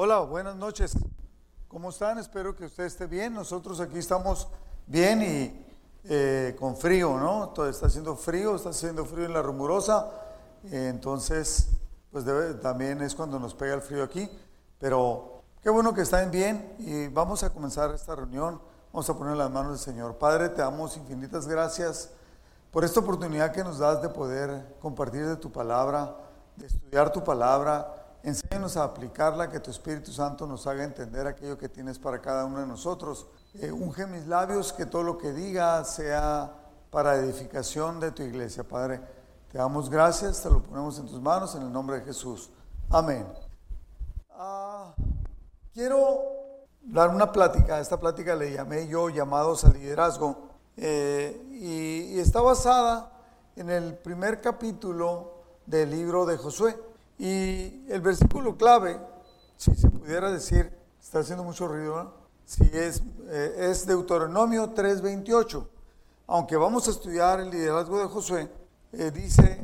Hola, buenas noches. ¿Cómo están? Espero que usted esté bien. Nosotros aquí estamos bien y eh, con frío, ¿no? Todo está haciendo frío, está haciendo frío en la rumorosa. Entonces, pues también es cuando nos pega el frío aquí. Pero qué bueno que están bien y vamos a comenzar esta reunión. Vamos a poner las manos del Señor. Padre, te damos infinitas gracias por esta oportunidad que nos das de poder compartir de tu palabra, de estudiar tu palabra. Enséñanos a aplicarla, que tu Espíritu Santo nos haga entender aquello que tienes para cada uno de nosotros. Eh, unge mis labios, que todo lo que diga sea para edificación de tu iglesia, Padre. Te damos gracias, te lo ponemos en tus manos, en el nombre de Jesús. Amén. Ah, quiero dar una plática. Esta plática le llamé yo llamados al liderazgo. eh, y está basada en el primer capítulo del libro de Josué. Y el versículo clave, si se pudiera decir, está haciendo mucho ruido. Si es, eh, es Deuteronomio 3:28. Aunque vamos a estudiar el liderazgo de Josué, eh, dice,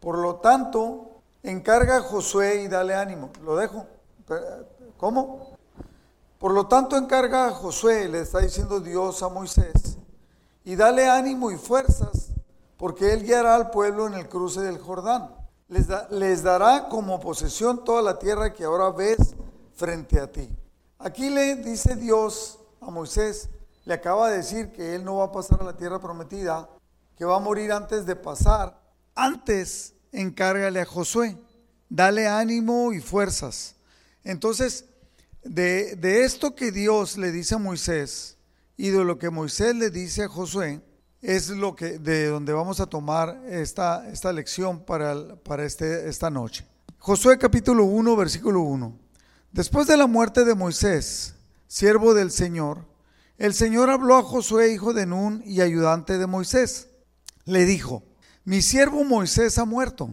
por lo tanto, encarga a Josué y dale ánimo. Lo dejo. ¿Cómo? Por lo tanto, encarga a Josué, le está diciendo Dios a Moisés, y dale ánimo y fuerzas, porque él guiará al pueblo en el cruce del Jordán. Les, da- les dará como posesión toda la tierra que ahora ves frente a ti. Aquí le dice Dios a Moisés, le acaba de decir que él no va a pasar a la tierra prometida, que va a morir antes de pasar. Antes, encárgale a Josué, dale ánimo y fuerzas. Entonces, de esto que Dios le dice a Moisés y de lo que Moisés le dice a Josué, es lo que de donde vamos a tomar esta, esta lección para, para este, esta noche. Josué capítulo 1, versículo 1. Después de la muerte de Moisés, siervo del Señor, el Señor habló a Josué, hijo de Nun y ayudante de Moisés. Le dijo, mi siervo Moisés ha muerto.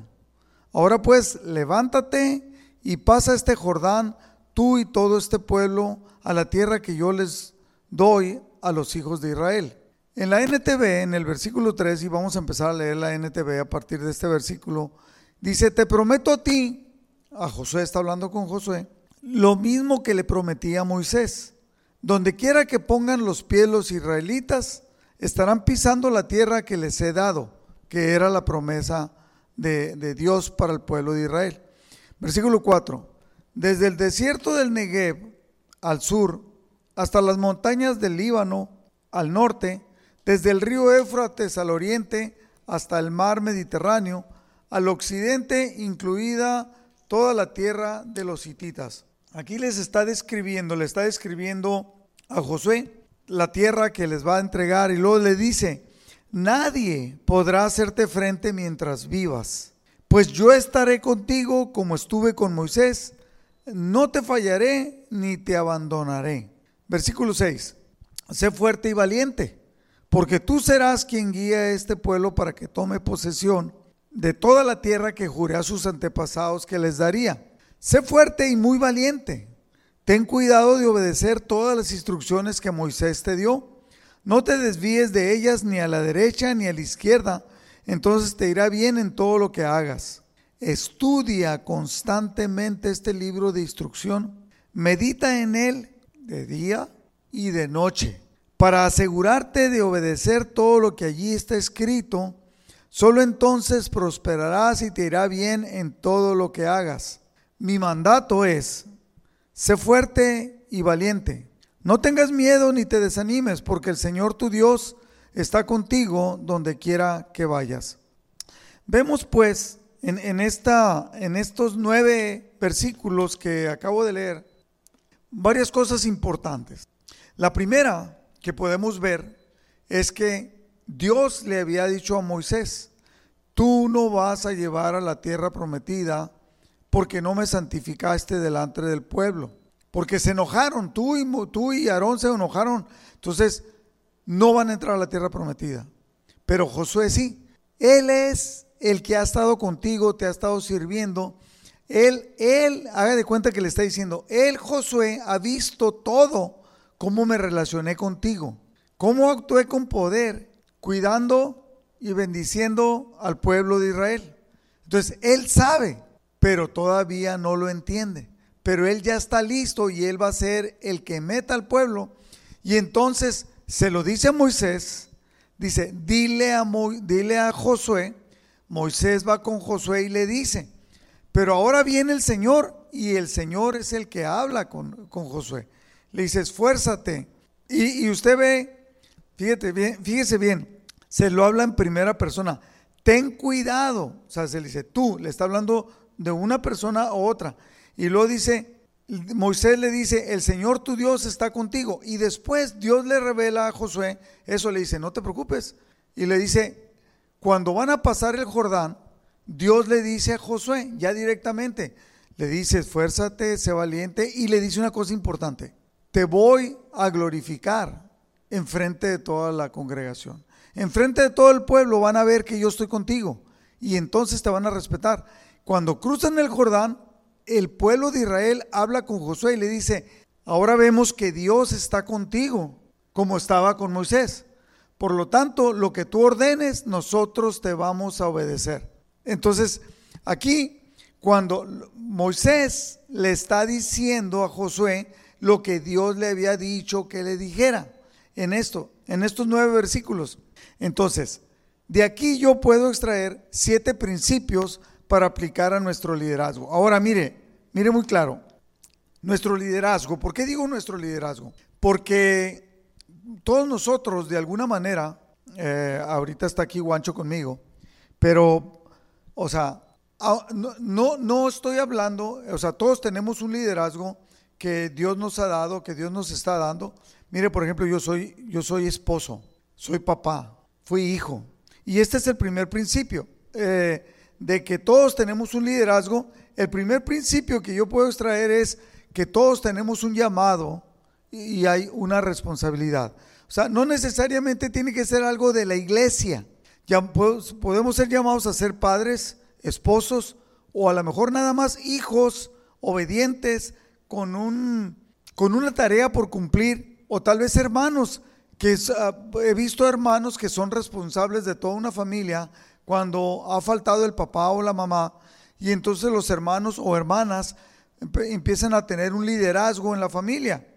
Ahora pues, levántate y pasa este Jordán, tú y todo este pueblo, a la tierra que yo les doy a los hijos de Israel. En la NTV, en el versículo 3, y vamos a empezar a leer la NTV a partir de este versículo, dice, te prometo a ti, a Josué está hablando con Josué, lo mismo que le prometí a Moisés. Donde quiera que pongan los pies los israelitas, estarán pisando la tierra que les he dado, que era la promesa de, de Dios para el pueblo de Israel. Versículo 4. Desde el desierto del Negev al sur, hasta las montañas del Líbano al norte, desde el río Éufrates al oriente hasta el mar Mediterráneo, al occidente, incluida toda la tierra de los hititas. Aquí les está describiendo, le está describiendo a Josué la tierra que les va a entregar y luego le dice, nadie podrá hacerte frente mientras vivas, pues yo estaré contigo como estuve con Moisés, no te fallaré ni te abandonaré. Versículo 6, sé fuerte y valiente, porque tú serás quien guía a este pueblo para que tome posesión de toda la tierra que juré a sus antepasados que les daría. Sé fuerte y muy valiente. Ten cuidado de obedecer todas las instrucciones que Moisés te dio. No te desvíes de ellas ni a la derecha ni a la izquierda, entonces te irá bien en todo lo que hagas. Estudia constantemente este libro de instrucción. Medita en él de día y de noche, para asegurarte de obedecer todo lo que allí está escrito. Solo entonces prosperarás y te irá bien en todo lo que hagas. Mi mandato es, sé fuerte y valiente. No tengas miedo ni te desanimes, porque el Señor tu Dios está contigo donde quiera que vayas. Vemos pues en, en estos nueve versículos que acabo de leer varias cosas importantes. La primera que podemos ver es que Dios le había dicho a Moisés, tú no vas a llevar a la tierra prometida porque no me santificaste delante del pueblo. Porque se enojaron, tú y, tú y Aarón se enojaron. Entonces, no van a entrar a la tierra prometida. Pero Josué sí. Él es el que ha estado contigo, te ha estado sirviendo. Él, él, haga de cuenta que le está diciendo, él, Josué, ha visto todo, cómo me relacioné contigo, cómo actué con poder, cuidando y bendiciendo al pueblo de Israel. Entonces, él sabe, pero todavía no lo entiende. pero él ya está listo y él va a ser el que meta al pueblo. Y entonces se lo dice a Moisés, dice, dile a, dile a Josué, Moisés va con Josué y le dice, pero ahora viene el Señor y el Señor es el que habla con, con Josué. Le dice, esfuérzate. Y, y usted ve, fíjate bien, fíjese bien, se lo habla en primera persona. Ten cuidado. O sea, se le dice, tú, le está hablando de una persona a otra. Y luego dice, Moisés le dice, el Señor tu Dios está contigo. Y después Dios le revela a Josué, eso le dice, no te preocupes. Y le dice, cuando van a pasar el Jordán, Dios le dice a Josué, ya directamente, le dice, esfuérzate, sé valiente. Y le dice una cosa importante, te voy a glorificar en frente de toda la congregación. En frente de todo el pueblo van a ver que yo estoy contigo. Y entonces te van a respetar. Cuando cruzan el Jordán, el pueblo de Israel habla con Josué y le dice, ahora vemos que Dios está contigo, como estaba con Moisés. Por lo tanto, lo que tú ordenes, nosotros te vamos a obedecer. Entonces, aquí, cuando Moisés le está diciendo a Josué lo que Dios le había dicho que le dijera en esto, en estos nueve versículos. Entonces, de aquí yo puedo extraer siete principios para aplicar a nuestro liderazgo. Ahora mire, mire muy claro, nuestro liderazgo, ¿por qué digo nuestro liderazgo? Porque todos nosotros de alguna manera, eh, ahorita está aquí Guancho conmigo, pero, o sea, no, no, no estoy hablando, o sea, todos tenemos un liderazgo que Dios nos ha dado, que Dios nos está dando. Mire, por ejemplo, yo soy, yo soy esposo, soy papá, fui hijo. Y este es el primer principio. Eh, de que todos tenemos un liderazgo, el primer principio que yo puedo extraer es que todos tenemos un llamado y hay una responsabilidad. O sea, no necesariamente tiene que ser algo de la iglesia. Ya podemos ser llamados a ser padres, esposos o a lo mejor nada más hijos obedientes con, un, con una tarea por cumplir o tal vez hermanos que ah, he visto hermanos que son responsables de toda una familia cuando ha faltado el papá o la mamá y entonces los hermanos o hermanas empiezan a tener un liderazgo en la familia.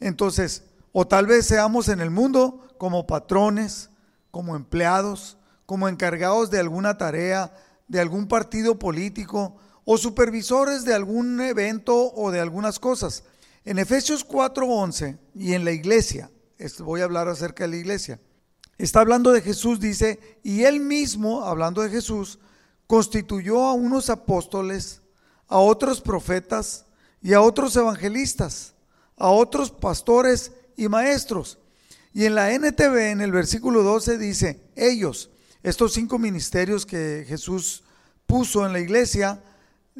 Entonces, o tal vez seamos en el mundo como patrones, como empleados, como encargados de alguna tarea, de algún partido político o supervisores de algún evento o de algunas cosas. En Efesios 4:11 y en la iglesia, voy a hablar acerca de la iglesia, está hablando de Jesús, dice, y él mismo, hablando de Jesús, constituyó a unos apóstoles, a otros profetas y a otros evangelistas, a otros pastores y maestros. Y en la NTV, en el versículo 12, dice, ellos, estos cinco ministerios que Jesús puso en la iglesia,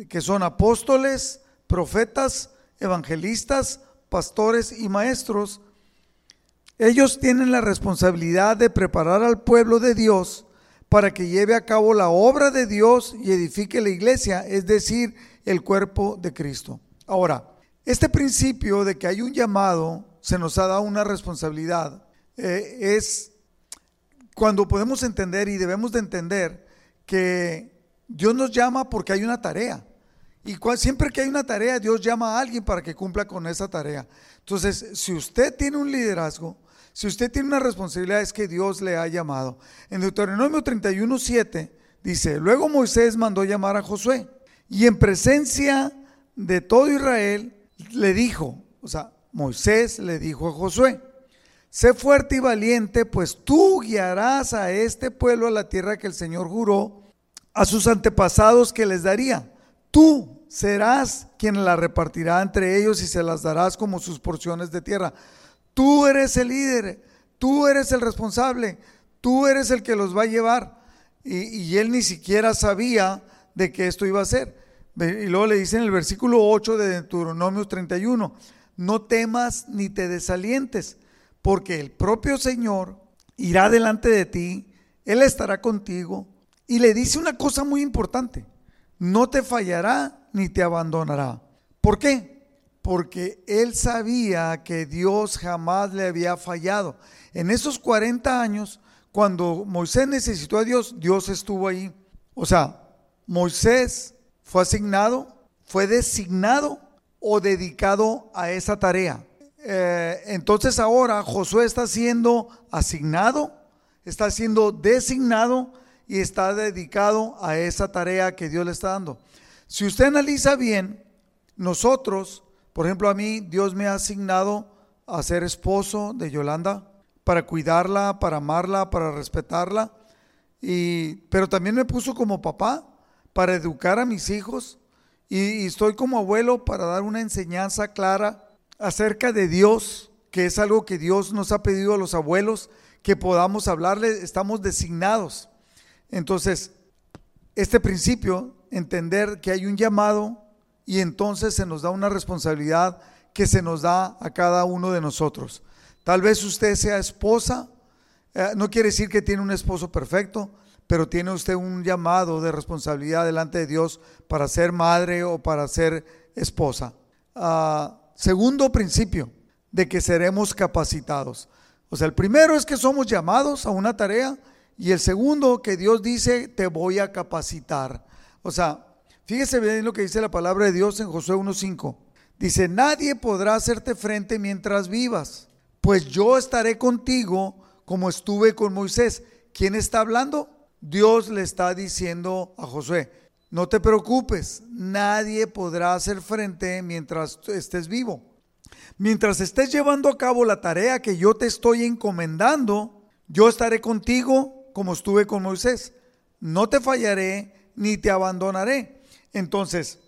que son apóstoles, profetas, evangelistas, pastores y maestros, ellos tienen la responsabilidad de preparar al pueblo de Dios para que lleve a cabo la obra de Dios y edifique la iglesia, es decir, el cuerpo de Cristo. Ahora, este principio de que hay un llamado, se nos ha dado una responsabilidad, eh, es cuando podemos entender y debemos de entender que Dios nos llama porque hay una tarea. Y siempre que hay una tarea, Dios llama a alguien para que cumpla con esa tarea. Entonces, si usted tiene un liderazgo, si usted tiene una responsabilidad es que Dios le ha llamado. En Deuteronomio 31, 7 dice, luego Moisés mandó llamar a Josué y en presencia de todo Israel le dijo, o sea, Moisés le dijo a Josué, sé fuerte y valiente, pues tú guiarás a este pueblo a la tierra que el Señor juró a sus antepasados que les daría. Tú serás quien la repartirá entre ellos y se las darás como sus porciones de tierra. Tú eres el líder, tú eres el responsable, tú eres el que los va a llevar. Y, él ni siquiera sabía de que esto iba a ser. Y luego le dice en el versículo 8 de Deuteronomio 31, no temas ni te desalientes, porque el propio Señor irá delante de ti, Él estará contigo. Y le dice una cosa muy importante, no te fallará ni te abandonará. ¿Por qué? porque él sabía que Dios jamás le había fallado. En esos 40 años, cuando Moisés necesitó a Dios, Dios estuvo ahí. O sea, Moisés fue asignado, fue designado o dedicado a esa tarea. Eh, entonces ahora Josué está siendo asignado, está siendo designado y está dedicado a esa tarea que Dios le está dando. Si usted analiza bien, nosotros, por ejemplo, a mí Dios me ha asignado a ser esposo de Yolanda para cuidarla, para amarla, para respetarla, y, pero también me puso como papá para educar a mis hijos y, estoy como abuelo para dar una enseñanza clara acerca de Dios, que es algo que Dios nos ha pedido a los abuelos, que podamos hablarle, estamos designados. Entonces, este principio, entender que hay un llamado y entonces se nos da una responsabilidad que se nos da a cada uno de nosotros. Tal vez usted sea esposa, eh, no quiere decir que tiene un esposo perfecto, pero tiene usted un llamado de responsabilidad delante de Dios para ser madre o para ser esposa. Ah, segundo principio, de que seremos capacitados. O sea, el primero es que somos llamados a una tarea y el segundo que Dios dice, te voy a capacitar. O sea, fíjese bien lo que dice la palabra de Dios en Josué 1.5. Dice, nadie podrá hacerte frente mientras vivas, pues yo estaré contigo como estuve con Moisés. ¿Quién está hablando? Dios le está diciendo a Josué, no te preocupes, nadie podrá hacer frente mientras estés vivo. Mientras estés llevando a cabo la tarea que yo te estoy encomendando, yo estaré contigo como estuve con Moisés. No te fallaré ni te abandonaré. Entonces,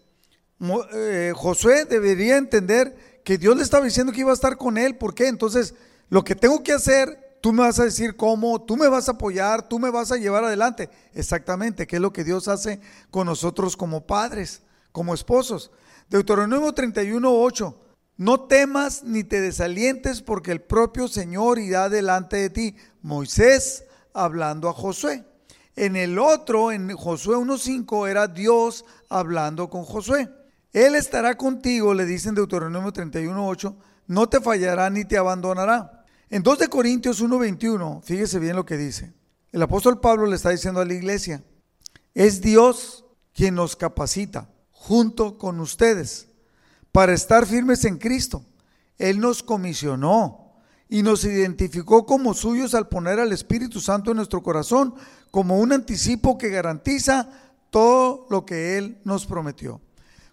eh, Josué debería entender que Dios le estaba diciendo que iba a estar con él. ¿Por qué? Entonces, lo que tengo que hacer tú me vas a decir cómo, tú me vas a apoyar, tú me vas a llevar adelante. Exactamente, que es lo que Dios hace con nosotros como padres, como esposos. Deuteronomio 31, 8. No temas ni te desalientes porque el propio Señor irá delante de ti. Moisés hablando a Josué. En el otro, en Josué 1.5, era Dios hablando con Josué. Él estará contigo, le dice en Deuteronomio 31.8, no te fallará ni te abandonará. En 2 de Corintios 1:21, fíjese bien lo que dice. El apóstol Pablo le está diciendo a la iglesia, es Dios quien nos capacita junto con ustedes para estar firmes en Cristo. Él nos comisionó y nos identificó como suyos al poner al Espíritu Santo en nuestro corazón como un anticipo que garantiza todo lo que Él nos prometió.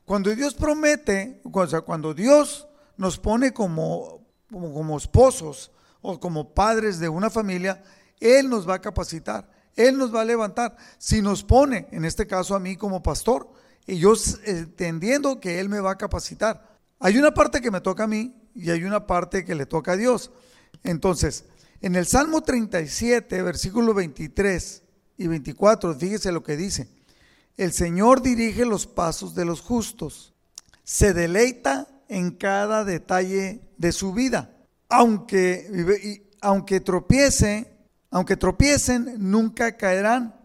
Cuando Dios promete, cuando Dios nos pone como, como, como esposos, o como padres de una familia, Él nos va a capacitar, Él nos va a levantar. Si nos pone, en este caso a mí como pastor, y yo entendiendo que Él me va a capacitar. Hay una parte que me toca a mí y hay una parte que le toca a Dios. Entonces, en el Salmo 37, versículo 23 y 24, fíjese lo que dice. El Señor dirige los pasos de los justos, se deleita en cada detalle de su vida aunque, aunque tropiece, aunque tropiecen, nunca caerán,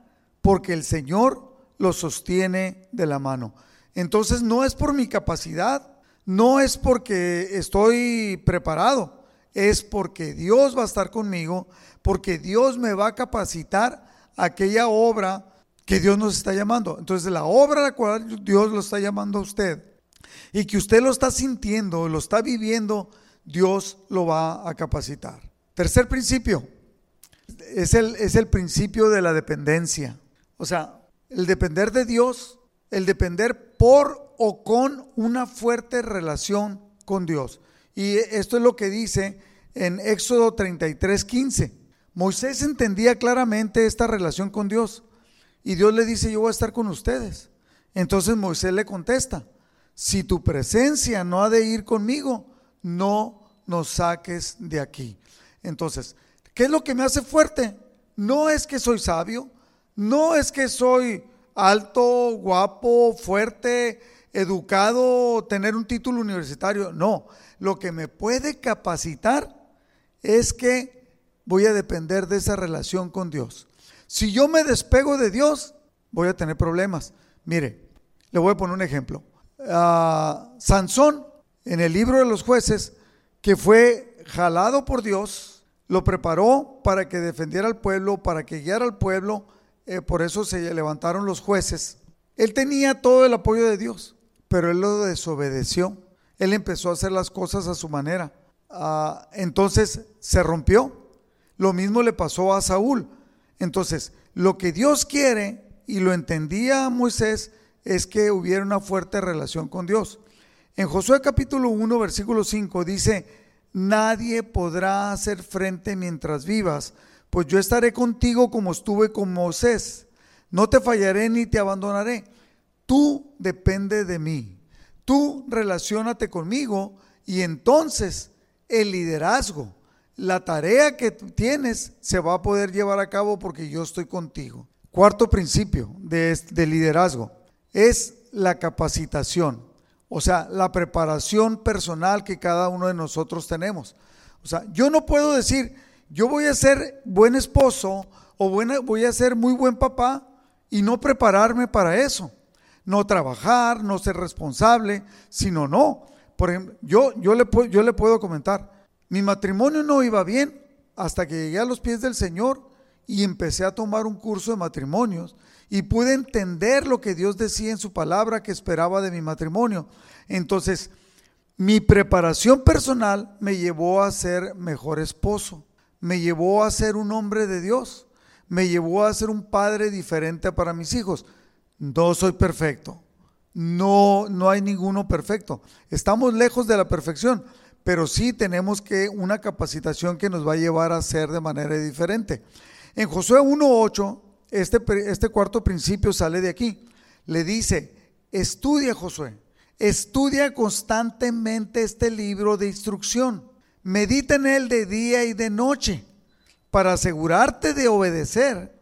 porque el Señor los sostiene de la mano. Entonces no es por mi capacidad, no es porque estoy preparado, es porque Dios va a estar conmigo, porque Dios me va a capacitar aquella obra que Dios nos está llamando. Entonces la obra a la cual Dios lo está llamando a usted y que usted lo está sintiendo, lo está viviendo, Dios lo va a capacitar. Tercer principio, es el, es el principio de la dependencia. O sea, el depender de Dios, el depender por o con una fuerte relación con Dios. Y esto es lo que dice en Éxodo 33, 15. Moisés entendía claramente esta relación con Dios. Y Dios le dice, yo voy a estar con ustedes. Entonces Moisés le contesta, si tu presencia no ha de ir conmigo, no nos saques de aquí. Entonces, ¿qué es lo que me hace fuerte? No es que soy sabio, no es que soy alto, guapo, fuerte, educado, tener un título universitario, no. Lo que me puede capacitar es que voy a depender de esa relación con Dios. Si yo me despego de Dios, voy a tener problemas. Mire, le voy a poner un ejemplo. Ah, Sansón en el libro de los jueces, que fue jalado por Dios, lo preparó para que defendiera al pueblo, para que guiara al pueblo, eh, por eso se levantaron los jueces. Él tenía todo el apoyo de Dios, pero él lo desobedeció. él empezó a hacer las cosas a su manera. Ah, entonces se rompió. Lo mismo le pasó a Saúl. Entonces, lo que Dios quiere, y lo entendía Moisés, es que hubiera una fuerte relación con Dios. En Josué capítulo 1, versículo 5 dice, nadie podrá hacer frente mientras vivas, pues yo estaré contigo como estuve con Moisés. No te fallaré ni te abandonaré. Tú depende de mí. Tú relacionate conmigo y entonces el liderazgo, la tarea que tienes se va a poder llevar a cabo porque yo estoy contigo. Cuarto principio de, de liderazgo es la capacitación, o sea, la preparación personal que cada uno de nosotros tenemos. O sea, yo no puedo decir, yo voy a ser buen esposo o voy a ser muy buen papá y no prepararme para eso. No trabajar, no ser responsable, sino no. Por ejemplo, yo, yo, le, yo le puedo comentar, mi matrimonio no iba bien hasta que llegué a los pies del Señor y empecé a tomar un curso de matrimonios y pude entender lo que Dios decía en su palabra que esperaba de mi matrimonio. Entonces, mi preparación personal me llevó a ser mejor esposo, me llevó a ser un hombre de Dios, me llevó a ser un padre diferente para mis hijos. No soy perfecto, no, no hay ninguno perfecto. Estamos lejos de la perfección, pero sí tenemos que una capacitación que nos va a llevar a ser de manera diferente. En Josué 1.8, este, este cuarto principio sale de aquí. Le dice, estudia Josué, estudia constantemente este libro de instrucción, medita en él de día y de noche para asegurarte de obedecer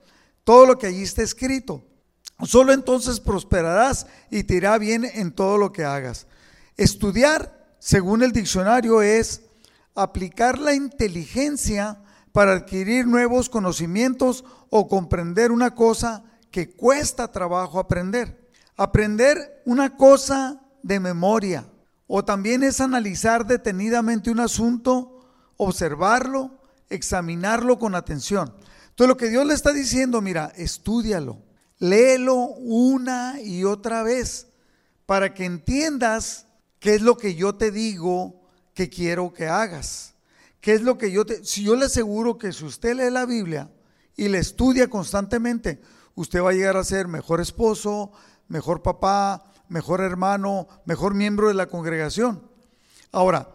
todo lo que allí está escrito. Solo entonces prosperarás y te irá bien en todo lo que hagas. Estudiar, según el diccionario, es aplicar la inteligencia para adquirir nuevos conocimientos o comprender una cosa que cuesta trabajo aprender. Aprender una cosa de memoria o también es analizar detenidamente un asunto, observarlo, examinarlo con atención. Entonces lo que Dios le está diciendo, mira, estudialo, léelo una y otra vez para que entiendas qué es lo que yo te digo que quiero que hagas. ¿Qué es lo que yo te... Si yo le aseguro que si usted lee la Biblia y la estudia constantemente, usted va a llegar a ser mejor esposo, mejor papá, mejor hermano, mejor miembro de la congregación. Ahora,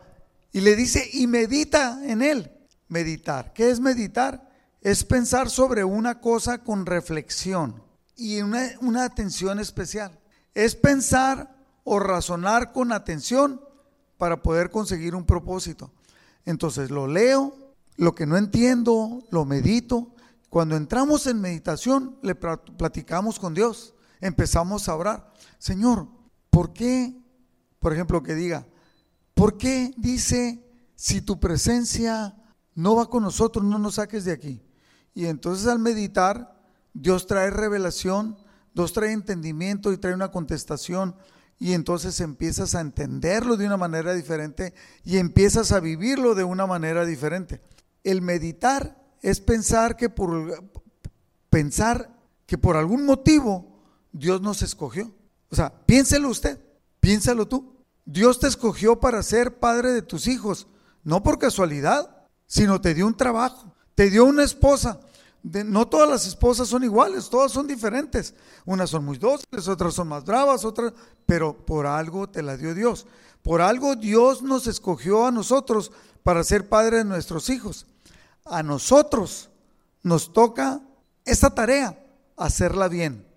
y le dice, y medita en él. Meditar. ¿Qué es meditar? Es pensar sobre una cosa con reflexión y una, atención especial. Es pensar o razonar con atención para poder conseguir un propósito. Entonces lo leo, lo que no entiendo, lo medito. Cuando entramos en meditación, le platicamos con Dios, empezamos a orar. Señor, ¿por qué? Por ejemplo, que diga, ¿por qué dice, si tu presencia no va con nosotros, no nos saques de aquí? Y entonces al meditar, Dios trae revelación, Dios trae entendimiento y trae una contestación y entonces empiezas a entenderlo de una manera diferente y empiezas a vivirlo de una manera diferente. El meditar es pensar que por pensar que por algún motivo Dios nos escogió. O sea, piénselo usted, piénsalo tú. Dios te escogió para ser padre de tus hijos, no por casualidad, sino te dio un trabajo, te dio una esposa, no todas las esposas son iguales, todas son diferentes. Unas son muy dóciles, otras son más bravas, otras, pero por algo te la dio Dios. Por algo Dios nos escogió a nosotros para ser padre de nuestros hijos. A nosotros nos toca esta tarea, hacerla bien.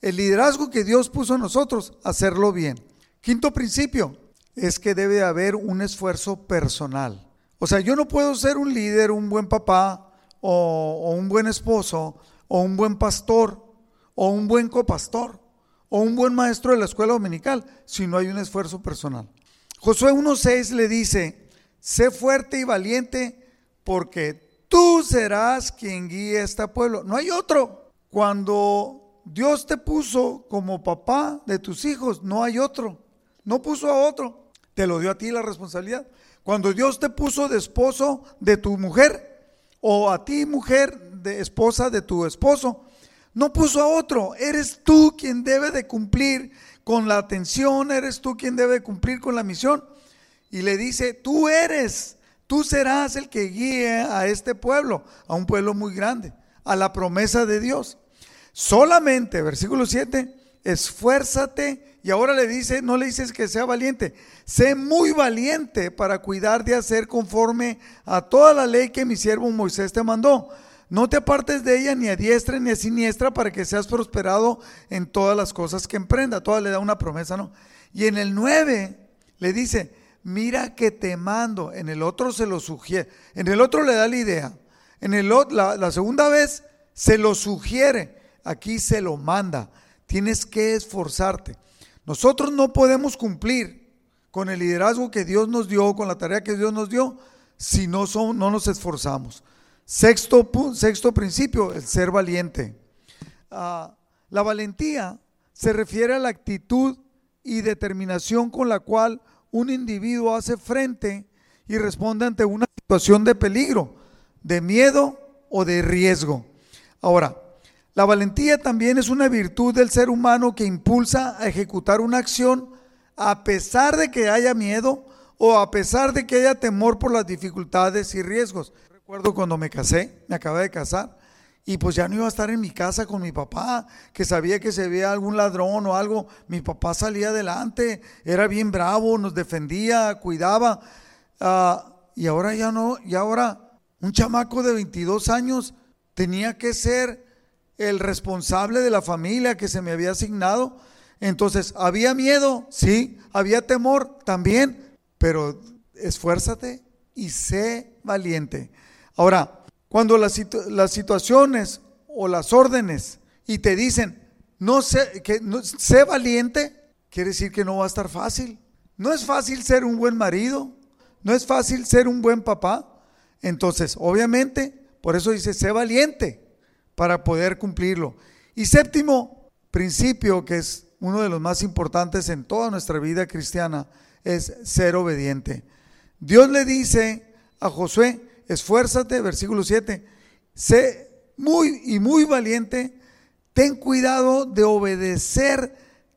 El liderazgo que Dios puso a nosotros, hacerlo bien. Quinto principio es que debe haber un esfuerzo personal. O sea, yo no puedo ser un líder, un buen papá, o, un buen esposo, o un buen pastor, o un buen copastor, o un buen maestro de la escuela dominical, si no hay un esfuerzo personal. Josué 1.6 le dice, sé fuerte y valiente porque tú serás quien guíe a este pueblo. No hay otro. Cuando Dios te puso como papá de tus hijos, no hay otro. No puso a otro. Te lo dio a ti la responsabilidad. Cuando Dios te puso de esposo de tu mujer, o a ti mujer, de esposa de tu esposo. No puso a otro, eres tú quien debe de cumplir con la atención, eres tú quien debe cumplir con la misión. y le dice, tú eres, tú serás el que guíe a este pueblo, a un pueblo muy grande, a la promesa de Dios. Solamente, versículo 7, esfuérzate y ahora le dice, no le dices que sea valiente, sé muy valiente para cuidar de hacer conforme a toda la ley que mi siervo Moisés te mandó. No te apartes de ella ni a diestra ni a siniestra para que seas prosperado en todas las cosas que emprenda. Toda le da una promesa, ¿no? Y en el 9 le dice, mira que te mando. En el otro se lo sugiere. En el otro le da la idea. En el, la, la segunda vez se lo sugiere. Aquí se lo manda. Tienes que esforzarte. Nosotros no podemos cumplir con el liderazgo que Dios nos dio, con la tarea que Dios nos dio, si no, son, no nos esforzamos. Sexto, sexto principio, el ser valiente. Ah, la valentía se refiere a la actitud y determinación con la cual un individuo hace frente y responde ante una situación de peligro, de miedo o de riesgo. Ahora, la valentía también es una virtud del ser humano que impulsa a ejecutar una acción a pesar de que haya miedo o a pesar de que haya temor por las dificultades y riesgos. Recuerdo cuando me casé, me acabé de casar, y pues ya no iba a estar en mi casa con mi papá, que sabía que se veía algún ladrón o algo. Mi papá salía adelante, era bien bravo, nos defendía, cuidaba. Ah, y ahora ya no, y ahora un chamaco de 22 años tenía que ser el responsable de la familia que se me había asignado. Entonces, ¿había miedo? Sí. ¿Había temor? También. Pero esfuérzate y sé valiente. Ahora, cuando las, situaciones o las órdenes y te dicen, no sé, que no, sé valiente, quiere decir que no va a estar fácil. No es fácil ser un buen marido, no es fácil ser un buen papá. Entonces, obviamente, por eso dice, sé valiente para poder cumplirlo. Y séptimo principio, que es uno de los más importantes en toda nuestra vida cristiana, es ser obediente. Dios le dice a Josué, esfuérzate, versículo 7, sé muy y muy valiente, ten cuidado de obedecer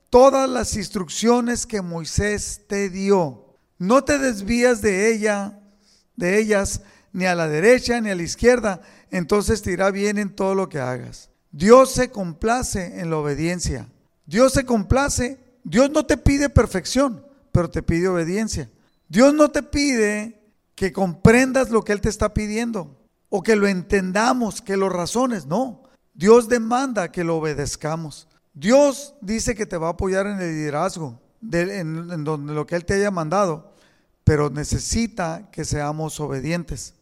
todas las instrucciones que Moisés te dio. No te desvías de ella, de ellas, ni a la derecha ni a la izquierda, entonces te irá bien en todo lo que hagas. Dios se complace en la obediencia. Dios se complace. Dios no te pide perfección, pero te pide obediencia. Dios no te pide que comprendas lo que Él te está pidiendo o que lo entendamos, que lo razones. No, Dios demanda que lo obedezcamos. Dios dice que te va a apoyar en el liderazgo, en, donde lo que Él te haya mandado, pero necesita que seamos obedientes.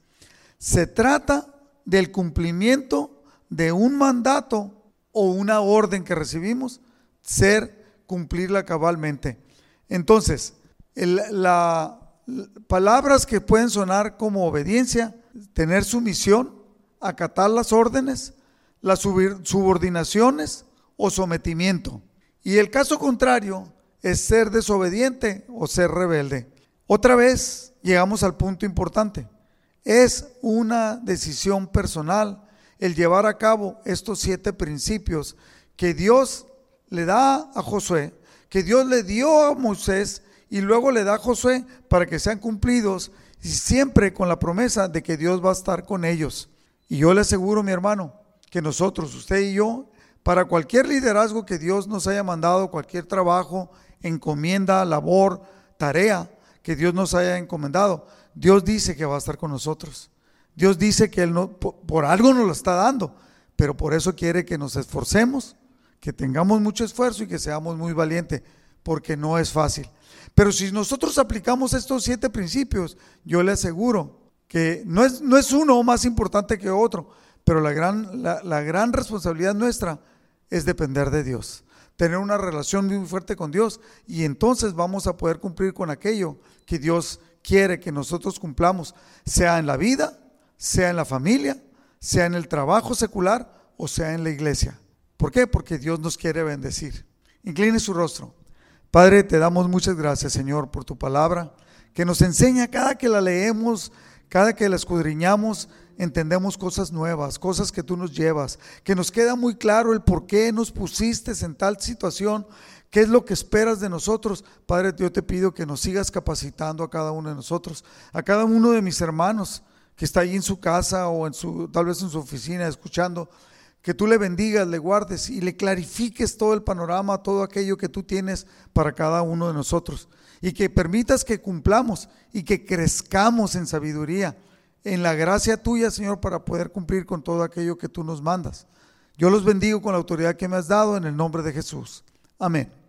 Se trata del cumplimiento de un mandato o una orden que recibimos, ser cumplirla cabalmente. Entonces, la, palabras que pueden sonar como obediencia, tener sumisión, acatar las órdenes, las subordinaciones o sometimiento. Y el caso contrario es ser desobediente o ser rebelde. Otra vez llegamos al punto importante. Es una decisión personal el llevar a cabo estos siete principios que Dios le da a Josué, que Dios le dio a Moisés y luego le da a Josué para que sean cumplidos y siempre con la promesa de que Dios va a estar con ellos. Y yo le aseguro, mi hermano, que nosotros, usted y yo, para cualquier liderazgo que Dios nos haya mandado, cualquier trabajo, encomienda, labor, tarea que Dios nos haya encomendado, Dios dice que va a estar con nosotros. Dios dice que Él no, por, algo nos lo está dando, pero por eso quiere que nos esforcemos, que tengamos mucho esfuerzo y que seamos muy valientes, porque no es fácil. Pero si nosotros aplicamos estos siete principios, yo le aseguro que no es, no es uno más importante que otro, pero la gran, la, gran responsabilidad nuestra es depender de Dios, tener una relación muy fuerte con Dios y entonces vamos a poder cumplir con aquello que Dios quiere que nosotros cumplamos, sea en la vida, sea en la familia, sea en el trabajo secular o sea en la iglesia. ¿Por qué? Porque Dios nos quiere bendecir. Incline su rostro. Padre, te damos muchas gracias, Señor, por tu palabra, que nos enseña cada que la leemos, cada que la escudriñamos, entendemos cosas nuevas, cosas que tú nos llevas, que nos queda muy claro el por qué nos pusiste en tal situación, ¿Qué es lo que esperas de nosotros? Padre, yo te pido que nos sigas capacitando a cada uno de nosotros, a cada uno de mis hermanos que está ahí en su casa o en su, tal vez en su oficina escuchando, que tú le bendigas, le guardes y le clarifiques todo el panorama, todo aquello que tú tienes para cada uno de nosotros. Y que permitas que cumplamos y que crezcamos en sabiduría, en la gracia tuya, Señor, para poder cumplir con todo aquello que tú nos mandas. Yo los bendigo con la autoridad que me has dado en el nombre de Jesús. Amén.